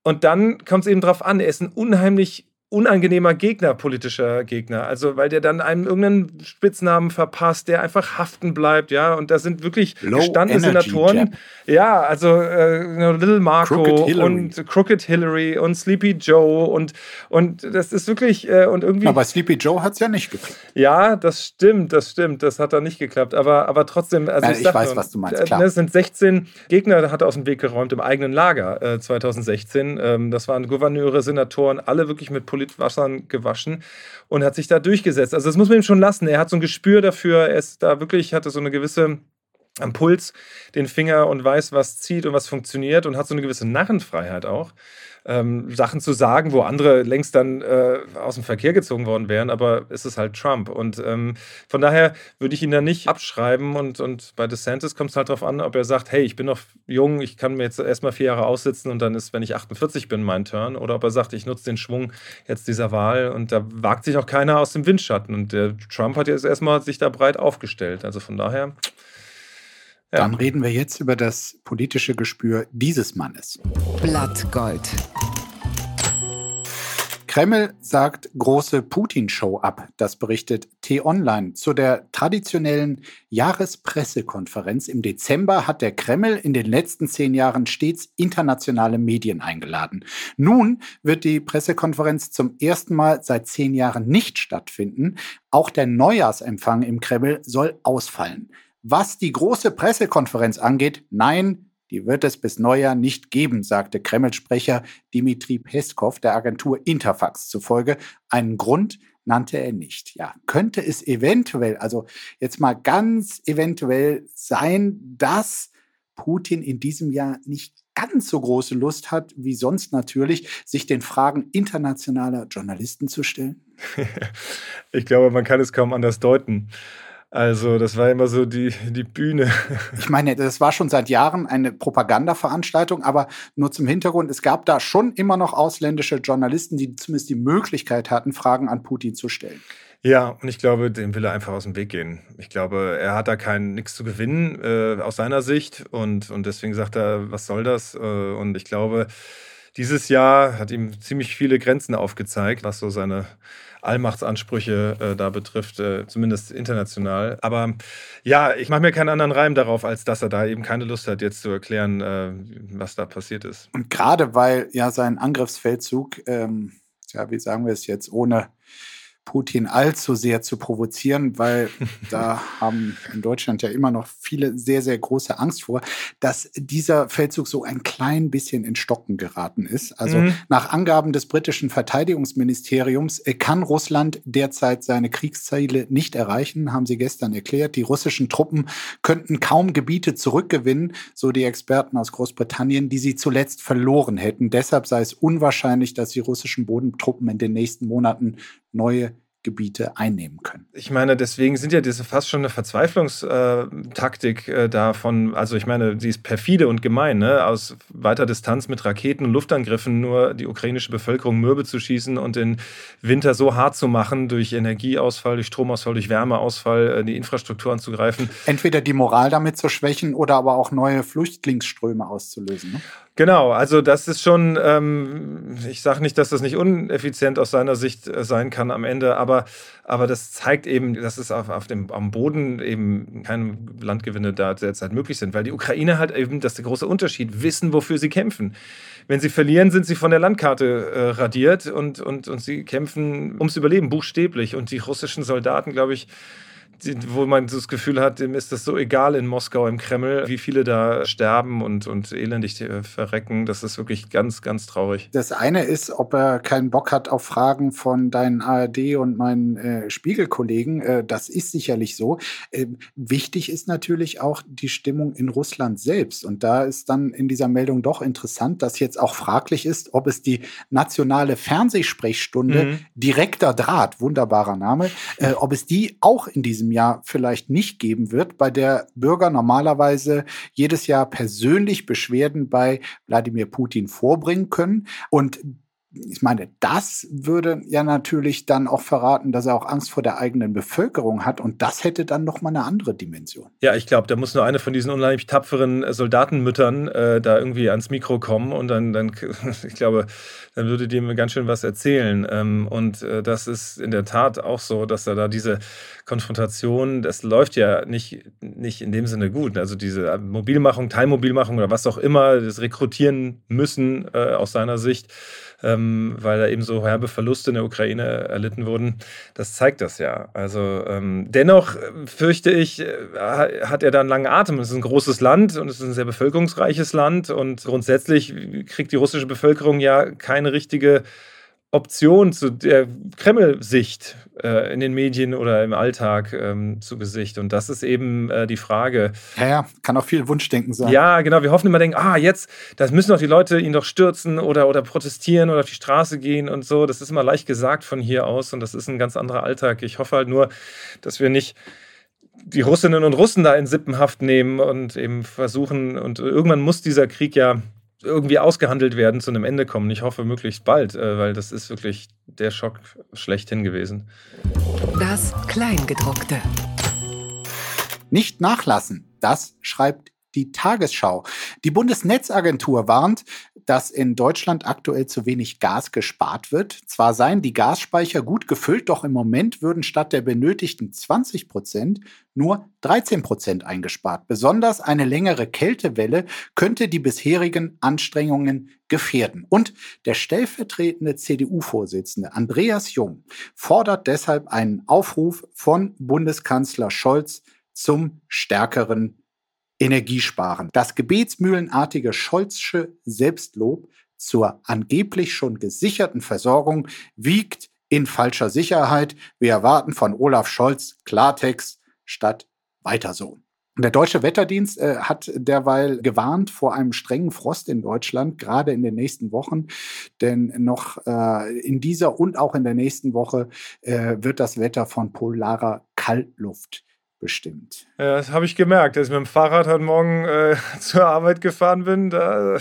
Und dann kommt es eben darauf an, er ist ein unheimlich unangenehmer Gegner, politischer Gegner. Also, weil der dann einem irgendeinen Spitznamen verpasst, der einfach haften bleibt, ja. Und da sind wirklich Low gestandene Senatoren. Jab. Ja, also äh, Little Marco Crooked und Crooked Hillary und Sleepy Joe und, und das ist wirklich äh, und irgendwie. Aber Sleepy Joe hat es ja nicht geklappt. Ja, das stimmt, das stimmt. Das hat da nicht geklappt. Aber, aber trotzdem, also Nein, ich, ich weiß, nur, was du meinst. Klar. Das sind 16 Gegner, hat er aus dem Weg geräumt im eigenen Lager äh, 2016. Ähm, das waren Gouverneure, Senatoren, alle wirklich mit Politik Wassern gewaschen und hat sich da durchgesetzt. Also das muss man ihm schon lassen. Er hat so ein Gespür dafür, er ist da wirklich, hatte so eine gewisse am Puls den Finger und weiß, was zieht und was funktioniert und hat so eine gewisse Narrenfreiheit auch ähm, Sachen zu sagen, wo andere längst dann äh, aus dem Verkehr gezogen worden wären, aber es ist halt Trump. Und ähm, von daher würde ich ihn da nicht abschreiben. Und, und bei DeSantis kommt es halt darauf an, ob er sagt, hey, ich bin noch jung, ich kann mir jetzt erstmal vier Jahre aussitzen und dann ist, wenn ich 48 bin, mein Turn. Oder ob er sagt, ich nutze den Schwung jetzt dieser Wahl und da wagt sich auch keiner aus dem Windschatten. Und der Trump hat jetzt erstmal sich da breit aufgestellt. Also von daher. Ja. Dann reden wir jetzt über das politische Gespür dieses Mannes. Blattgold. Kreml sagt große Putin-Show ab. Das berichtet T-Online. Zu der traditionellen Jahrespressekonferenz im Dezember hat der Kreml in den letzten zehn Jahren stets internationale Medien eingeladen. Nun wird die Pressekonferenz zum ersten Mal seit zehn Jahren nicht stattfinden. Auch der Neujahrsempfang im Kreml soll ausfallen. Was die große Pressekonferenz angeht, nein, die wird es bis Neujahr nicht geben, sagte Kreml-Sprecher Dimitri Peskov der Agentur Interfax zufolge. Einen Grund nannte er nicht. Ja, könnte es eventuell, also jetzt mal ganz eventuell sein, dass Putin in diesem Jahr nicht ganz so große Lust hat wie sonst natürlich, sich den Fragen internationaler Journalisten zu stellen? ich glaube, man kann es kaum anders deuten. Also, das war immer so die, die Bühne. Ich meine, das war schon seit Jahren eine Propagandaveranstaltung, aber nur zum Hintergrund, es gab da schon immer noch ausländische Journalisten, die zumindest die Möglichkeit hatten, Fragen an Putin zu stellen. Ja, und ich glaube, dem will er einfach aus dem Weg gehen. Ich glaube, er hat da kein nichts zu gewinnen äh, aus seiner Sicht und, und deswegen sagt er, was soll das? Äh, und ich glaube, dieses Jahr hat ihm ziemlich viele Grenzen aufgezeigt, was so seine Allmachtsansprüche äh, da betrifft, äh, zumindest international. Aber ja, ich mache mir keinen anderen Reim darauf, als dass er da eben keine Lust hat, jetzt zu erklären, äh, was da passiert ist. Und gerade weil ja sein Angriffsfeldzug ähm, ja, wie sagen wir es jetzt, ohne Putin allzu sehr zu provozieren, weil da haben in Deutschland ja immer noch viele sehr, sehr große Angst vor, dass dieser Feldzug so ein klein bisschen in Stocken geraten ist. Also mhm. nach Angaben des britischen Verteidigungsministeriums äh, kann Russland derzeit seine Kriegsziele nicht erreichen, haben sie gestern erklärt. Die russischen Truppen könnten kaum Gebiete zurückgewinnen, so die Experten aus Großbritannien, die sie zuletzt verloren hätten. Deshalb sei es unwahrscheinlich, dass die russischen Bodentruppen in den nächsten Monaten neue Gebiete einnehmen können. Ich meine, deswegen sind ja diese fast schon eine Verzweiflungstaktik äh, davon, also ich meine, sie ist perfide und gemein, ne? aus weiter Distanz mit Raketen und Luftangriffen nur die ukrainische Bevölkerung mürbe zu schießen und den Winter so hart zu machen durch Energieausfall, durch Stromausfall, durch Wärmeausfall, äh, die Infrastruktur anzugreifen. Entweder die Moral damit zu schwächen oder aber auch neue Flüchtlingsströme auszulösen. Ne? Genau, also das ist schon, ähm, ich sage nicht, dass das nicht uneffizient aus seiner Sicht äh, sein kann am Ende, aber, aber das zeigt eben, dass es auf, auf dem, am Boden eben keine Landgewinne da derzeit möglich sind, weil die Ukraine halt eben, das ist der große Unterschied, wissen, wofür sie kämpfen. Wenn sie verlieren, sind sie von der Landkarte äh, radiert und, und, und sie kämpfen ums Überleben, buchstäblich. Und die russischen Soldaten, glaube ich, wo man das Gefühl hat, dem ist das so egal in Moskau im Kreml, wie viele da sterben und, und elendig äh, verrecken. Das ist wirklich ganz, ganz traurig. Das eine ist, ob er keinen Bock hat auf Fragen von deinen ARD und meinen äh, Spiegelkollegen. Äh, das ist sicherlich so. Äh, wichtig ist natürlich auch die Stimmung in Russland selbst. Und da ist dann in dieser Meldung doch interessant, dass jetzt auch fraglich ist, ob es die nationale Fernsehsprechstunde mhm. direkter Draht, wunderbarer Name, äh, ob es die auch in diesem Jahr vielleicht nicht geben wird, bei der Bürger normalerweise jedes Jahr persönlich Beschwerden bei Wladimir Putin vorbringen können. Und ich meine, das würde ja natürlich dann auch verraten, dass er auch Angst vor der eigenen Bevölkerung hat und das hätte dann noch mal eine andere Dimension. Ja, ich glaube, da muss nur eine von diesen unheimlich tapferen Soldatenmüttern äh, da irgendwie ans Mikro kommen und dann, dann ich glaube, dann würde die mir ganz schön was erzählen. Ähm, und äh, das ist in der Tat auch so, dass er da diese Konfrontation, das läuft ja nicht, nicht in dem Sinne gut. Also diese Mobilmachung, Teilmobilmachung oder was auch immer, das Rekrutieren müssen äh, aus seiner Sicht ähm, weil da eben so herbe Verluste in der Ukraine erlitten wurden. Das zeigt das ja. Also ähm, dennoch äh, fürchte ich, äh, hat er da einen langen Atem. Es ist ein großes Land und es ist ein sehr bevölkerungsreiches Land und grundsätzlich kriegt die russische Bevölkerung ja keine richtige Option zu der Kreml-Sicht äh, in den Medien oder im Alltag ähm, zu Gesicht. Und das ist eben äh, die Frage. Ja, ja, kann auch viel Wunschdenken sein. Ja, genau. Wir hoffen immer, denken, ah, jetzt, das müssen doch die Leute ihn doch stürzen oder, oder protestieren oder auf die Straße gehen und so. Das ist immer leicht gesagt von hier aus und das ist ein ganz anderer Alltag. Ich hoffe halt nur, dass wir nicht die Russinnen und Russen da in Sippenhaft nehmen und eben versuchen, und irgendwann muss dieser Krieg ja irgendwie ausgehandelt werden, zu einem Ende kommen. Ich hoffe möglichst bald, äh, weil das ist wirklich der Schock schlechthin gewesen. Das Kleingedruckte. Nicht nachlassen, das schreibt die Tagesschau. Die Bundesnetzagentur warnt, dass in Deutschland aktuell zu wenig Gas gespart wird. Zwar seien die Gasspeicher gut gefüllt, doch im Moment würden statt der benötigten 20 Prozent nur 13 Prozent eingespart. Besonders eine längere Kältewelle könnte die bisherigen Anstrengungen gefährden. Und der stellvertretende CDU-Vorsitzende Andreas Jung fordert deshalb einen Aufruf von Bundeskanzler Scholz zum stärkeren Energiesparen. Das gebetsmühlenartige Scholzsche Selbstlob zur angeblich schon gesicherten Versorgung wiegt in falscher Sicherheit. Wir erwarten von Olaf Scholz Klartext statt weiter so. Der deutsche Wetterdienst äh, hat derweil gewarnt vor einem strengen Frost in Deutschland, gerade in den nächsten Wochen. Denn noch äh, in dieser und auch in der nächsten Woche äh, wird das Wetter von polarer Kaltluft bestimmt. Ja, das habe ich gemerkt, als ich mit dem Fahrrad heute Morgen äh, zur Arbeit gefahren bin. Da,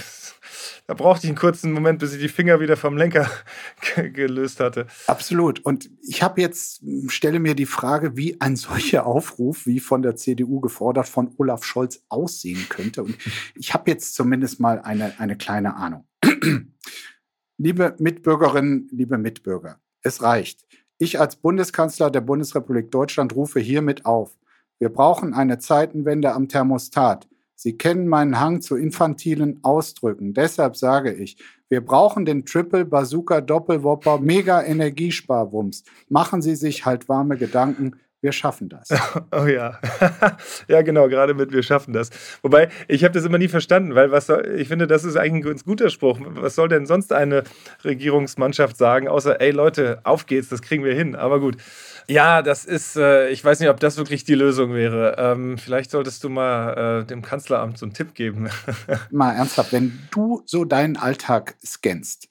da brauchte ich einen kurzen Moment, bis ich die Finger wieder vom Lenker gelöst hatte. Absolut. Und ich habe jetzt, stelle mir die Frage, wie ein solcher Aufruf, wie von der CDU gefordert, von Olaf Scholz aussehen könnte. Und ich habe jetzt zumindest mal eine, eine kleine Ahnung. liebe Mitbürgerinnen, liebe Mitbürger, es reicht. Ich als Bundeskanzler der Bundesrepublik Deutschland rufe hiermit auf, wir brauchen eine Zeitenwende am Thermostat. Sie kennen meinen Hang zu infantilen Ausdrücken. Deshalb sage ich, wir brauchen den Triple Bazooka Doppelwopper Mega Energiesparwumms. Machen Sie sich halt warme Gedanken wir schaffen das. Oh ja. ja, genau, gerade mit wir schaffen das. Wobei, ich habe das immer nie verstanden, weil was soll, ich finde, das ist eigentlich ein ganz guter Spruch. Was soll denn sonst eine Regierungsmannschaft sagen, außer, ey Leute, auf geht's, das kriegen wir hin. Aber gut. Ja, das ist, äh, ich weiß nicht, ob das wirklich die Lösung wäre. Ähm, vielleicht solltest du mal äh, dem Kanzleramt so einen Tipp geben. mal ernsthaft, wenn du so deinen Alltag scannst,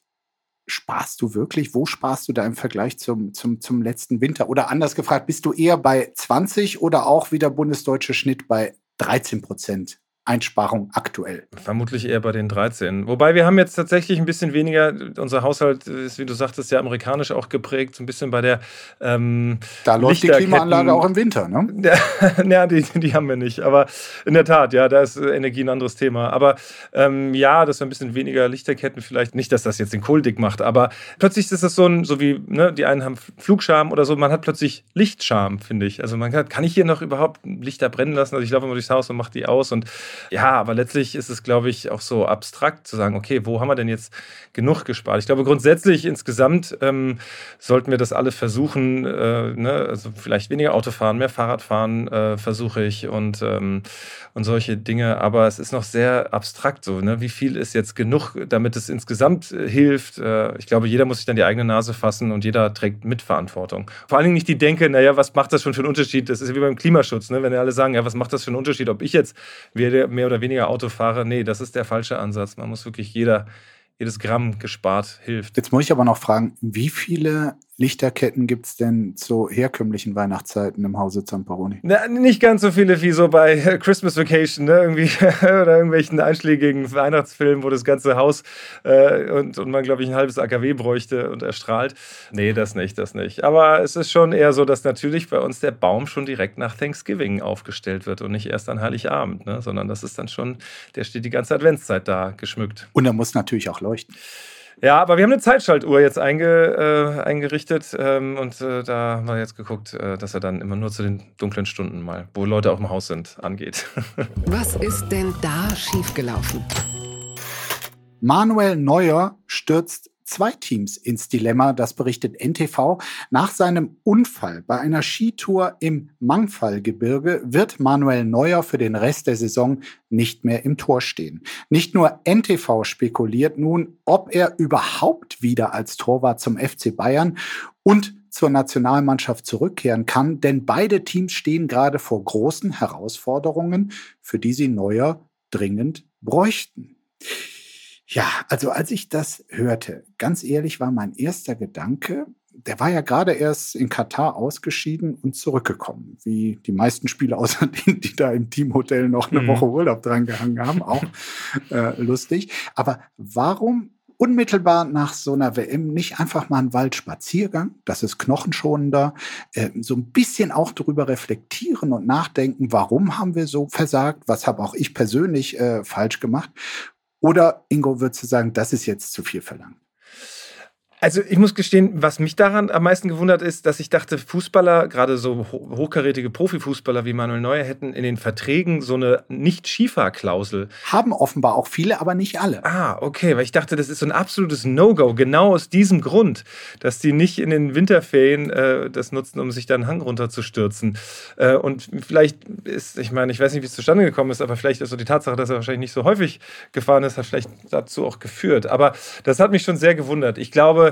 sparst du wirklich? Wo sparst du da im Vergleich zum, zum, zum letzten Winter? Oder anders gefragt, bist du eher bei 20 oder auch wieder bundesdeutsche Schnitt bei 13 Prozent? Einsparung aktuell? Vermutlich eher bei den 13. Wobei wir haben jetzt tatsächlich ein bisschen weniger, unser Haushalt ist, wie du sagtest, ja amerikanisch auch geprägt, so ein bisschen bei der ähm, Da läuft die Klimaanlage auch im Winter, ne? ja, die, die haben wir nicht. Aber in der Tat, ja, da ist Energie ein anderes Thema. Aber ähm, ja, dass wir ein bisschen weniger Lichterketten vielleicht, nicht, dass das jetzt den Kohl dick macht, aber plötzlich ist das so ein, so wie, ne, die einen haben Flugscham oder so, man hat plötzlich Lichtscham, finde ich. Also man kann, kann ich hier noch überhaupt Lichter brennen lassen? Also ich laufe immer durchs Haus und mache die aus und ja, aber letztlich ist es, glaube ich, auch so abstrakt zu sagen, okay, wo haben wir denn jetzt genug gespart? Ich glaube, grundsätzlich insgesamt ähm, sollten wir das alle versuchen, äh, ne? also vielleicht weniger Auto fahren, mehr Fahrrad fahren, äh, versuche ich und, ähm, und solche Dinge. Aber es ist noch sehr abstrakt so. Ne? Wie viel ist jetzt genug, damit es insgesamt äh, hilft? Äh, ich glaube, jeder muss sich dann die eigene Nase fassen und jeder trägt Mitverantwortung. Vor allen Dingen nicht die Denke, naja, was macht das schon für einen Unterschied? Das ist wie beim Klimaschutz, ne? wenn alle sagen, ja, was macht das für einen Unterschied, ob ich jetzt mehr oder weniger Auto fahre? Nee, das ist der falsche Ansatz. Man muss wirklich jeder jedes Gramm gespart hilft. Jetzt muss ich aber noch fragen, wie viele Lichterketten gibt es denn zu herkömmlichen Weihnachtszeiten im Hause Zamperoni? Na, nicht ganz so viele wie so bei Christmas Vacation, ne? Irgendwie, oder irgendwelchen einschlägigen Weihnachtsfilmen, wo das ganze Haus äh, und, und man, glaube ich, ein halbes AKW bräuchte und erstrahlt. Nee, das nicht, das nicht. Aber es ist schon eher so, dass natürlich bei uns der Baum schon direkt nach Thanksgiving aufgestellt wird und nicht erst an Heiligabend, ne? sondern das ist dann schon, der steht die ganze Adventszeit da geschmückt. Und er muss natürlich auch leuchten. Ja, aber wir haben eine Zeitschaltuhr jetzt einge, äh, eingerichtet ähm, und äh, da haben wir jetzt geguckt, äh, dass er dann immer nur zu den dunklen Stunden mal, wo Leute auch im Haus sind, angeht. Was ist denn da schiefgelaufen? Manuel Neuer stürzt zwei Teams ins Dilemma, das berichtet NTV. Nach seinem Unfall bei einer Skitour im Mangfallgebirge wird Manuel Neuer für den Rest der Saison nicht mehr im Tor stehen. Nicht nur NTV spekuliert nun, ob er überhaupt wieder als Torwart zum FC Bayern und zur Nationalmannschaft zurückkehren kann, denn beide Teams stehen gerade vor großen Herausforderungen, für die sie Neuer dringend bräuchten. Ja, also als ich das hörte, ganz ehrlich war mein erster Gedanke, der war ja gerade erst in Katar ausgeschieden und zurückgekommen, wie die meisten Spieler außer denen, die da im Teamhotel noch eine mhm. Woche Urlaub dran gehangen haben, auch äh, lustig. Aber warum unmittelbar nach so einer WM nicht einfach mal einen Waldspaziergang, das ist knochenschonender, äh, so ein bisschen auch darüber reflektieren und nachdenken, warum haben wir so versagt, was habe auch ich persönlich äh, falsch gemacht oder Ingo, würdest du sagen, das ist jetzt zu viel verlangt? Also ich muss gestehen, was mich daran am meisten gewundert ist, dass ich dachte, Fußballer, gerade so hochkarätige Profifußballer wie Manuel Neuer, hätten in den Verträgen so eine Nicht-Schifa-Klausel. Haben offenbar auch viele, aber nicht alle. Ah, okay, weil ich dachte, das ist so ein absolutes No-Go, genau aus diesem Grund, dass die nicht in den Winterferien äh, das nutzen, um sich dann Hang runterzustürzen. Äh, und vielleicht ist, ich meine, ich weiß nicht, wie es zustande gekommen ist, aber vielleicht ist so die Tatsache, dass er wahrscheinlich nicht so häufig gefahren ist, hat vielleicht dazu auch geführt. Aber das hat mich schon sehr gewundert. Ich glaube,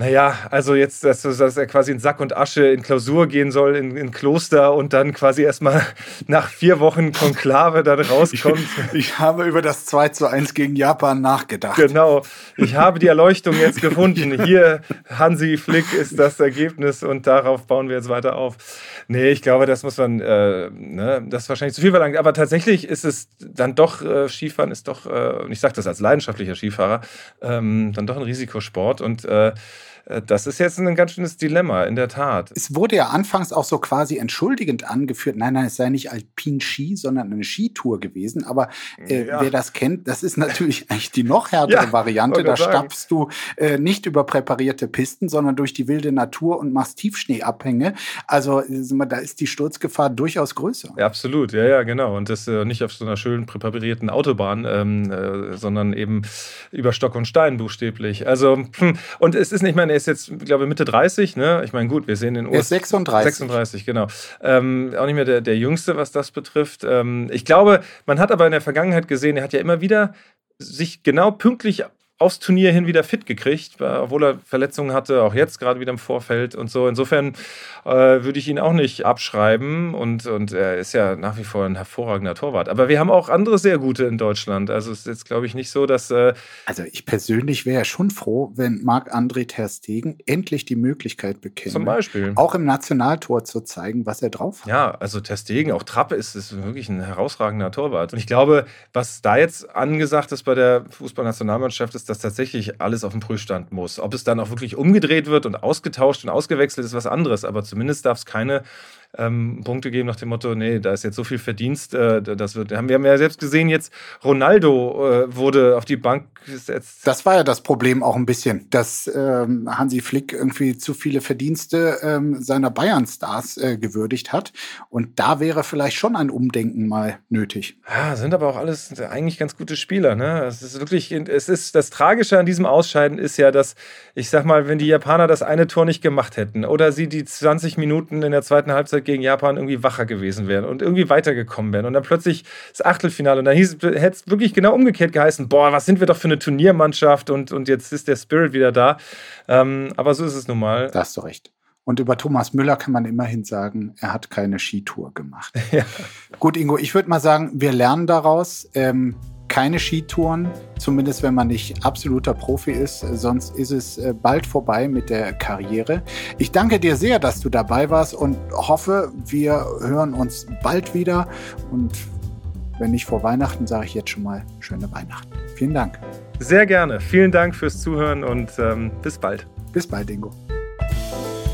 naja, also jetzt, dass, dass, er quasi in Sack und Asche in Klausur gehen soll, in, in Kloster und dann quasi erstmal nach vier Wochen Konklave dann rauskommt. Ich, ich, habe über das 2 zu 1 gegen Japan nachgedacht. Genau, ich habe die Erleuchtung jetzt gefunden. Hier, Hansi Flick ist das Ergebnis und darauf bauen wir jetzt weiter auf. Nee, ich glaube, das muss man, äh, ne, das ist wahrscheinlich zu viel verlangt. Aber tatsächlich ist es dann doch, äh, Skifahren ist doch, äh, und ich sage das als leidenschaftlicher Skifahrer, ähm, dann doch ein Risikosport und äh, das ist jetzt ein ganz schönes Dilemma, in der Tat. Es wurde ja anfangs auch so quasi entschuldigend angeführt, nein, nein, es sei nicht Alpin Ski, sondern eine Skitour gewesen. Aber äh, ja. wer das kennt, das ist natürlich eigentlich die noch härtere ja, Variante. Da stapfst du äh, nicht über präparierte Pisten, sondern durch die wilde Natur und machst Tiefschneeabhänge. Also da ist die Sturzgefahr durchaus größer. Ja, absolut, ja, ja, genau. Und das äh, nicht auf so einer schön präparierten Autobahn, ähm, äh, sondern eben über Stock und Stein buchstäblich. Also, hm, und es ist nicht, ich meine, ist jetzt, glaube ich, Mitte 30, ne? Ich meine, gut, wir sehen den Urs. Er ist 36. 36, genau. Ähm, auch nicht mehr der, der Jüngste, was das betrifft. Ähm, ich glaube, man hat aber in der Vergangenheit gesehen, er hat ja immer wieder sich genau pünktlich aufs Turnier hin wieder fit gekriegt, obwohl er Verletzungen hatte, auch jetzt gerade wieder im Vorfeld und so. Insofern äh, würde ich ihn auch nicht abschreiben und, und er ist ja nach wie vor ein hervorragender Torwart. Aber wir haben auch andere sehr gute in Deutschland. Also es ist jetzt, glaube ich, nicht so, dass. Äh also ich persönlich wäre schon froh, wenn Marc-André Ter Stegen endlich die Möglichkeit bekäme, Zum Beispiel. auch im Nationaltor zu zeigen, was er drauf hat. Ja, also Ter Stegen, auch Trappe ist, ist wirklich ein herausragender Torwart. Und ich glaube, was da jetzt angesagt ist bei der Fußballnationalmannschaft, ist, dass tatsächlich alles auf den Prüfstand muss. Ob es dann auch wirklich umgedreht wird und ausgetauscht und ausgewechselt, ist was anderes. Aber zumindest darf es keine ähm, Punkte geben nach dem Motto, nee, da ist jetzt so viel Verdienst. Äh, das wird, wir haben ja selbst gesehen, jetzt Ronaldo äh, wurde auf die Bank gesetzt. Das war ja das Problem auch ein bisschen, dass ähm, Hansi Flick irgendwie zu viele Verdienste ähm, seiner Bayern-Stars äh, gewürdigt hat. Und da wäre vielleicht schon ein Umdenken mal nötig. Ja, sind aber auch alles eigentlich ganz gute Spieler. Ne? Es ist wirklich, es ist das Tragische an diesem Ausscheiden ist ja, dass ich sag mal, wenn die Japaner das eine Tor nicht gemacht hätten oder sie die 20 Minuten in der zweiten Halbzeit Halbzeit gegen Japan irgendwie wacher gewesen wären und irgendwie weitergekommen wären. Und dann plötzlich das Achtelfinale. Und dann hätte es wirklich genau umgekehrt geheißen: Boah, was sind wir doch für eine Turniermannschaft und, und jetzt ist der Spirit wieder da. Ähm, aber so ist es nun mal. Da hast du recht. Und über Thomas Müller kann man immerhin sagen, er hat keine Skitour gemacht. Ja. Gut, Ingo, ich würde mal sagen, wir lernen daraus. Ähm, keine Skitouren, zumindest wenn man nicht absoluter Profi ist. Sonst ist es äh, bald vorbei mit der Karriere. Ich danke dir sehr, dass du dabei warst und hoffe, wir hören uns bald wieder. Und wenn nicht vor Weihnachten, sage ich jetzt schon mal schöne Weihnachten. Vielen Dank. Sehr gerne. Vielen Dank fürs Zuhören und ähm, bis bald. Bis bald, Ingo.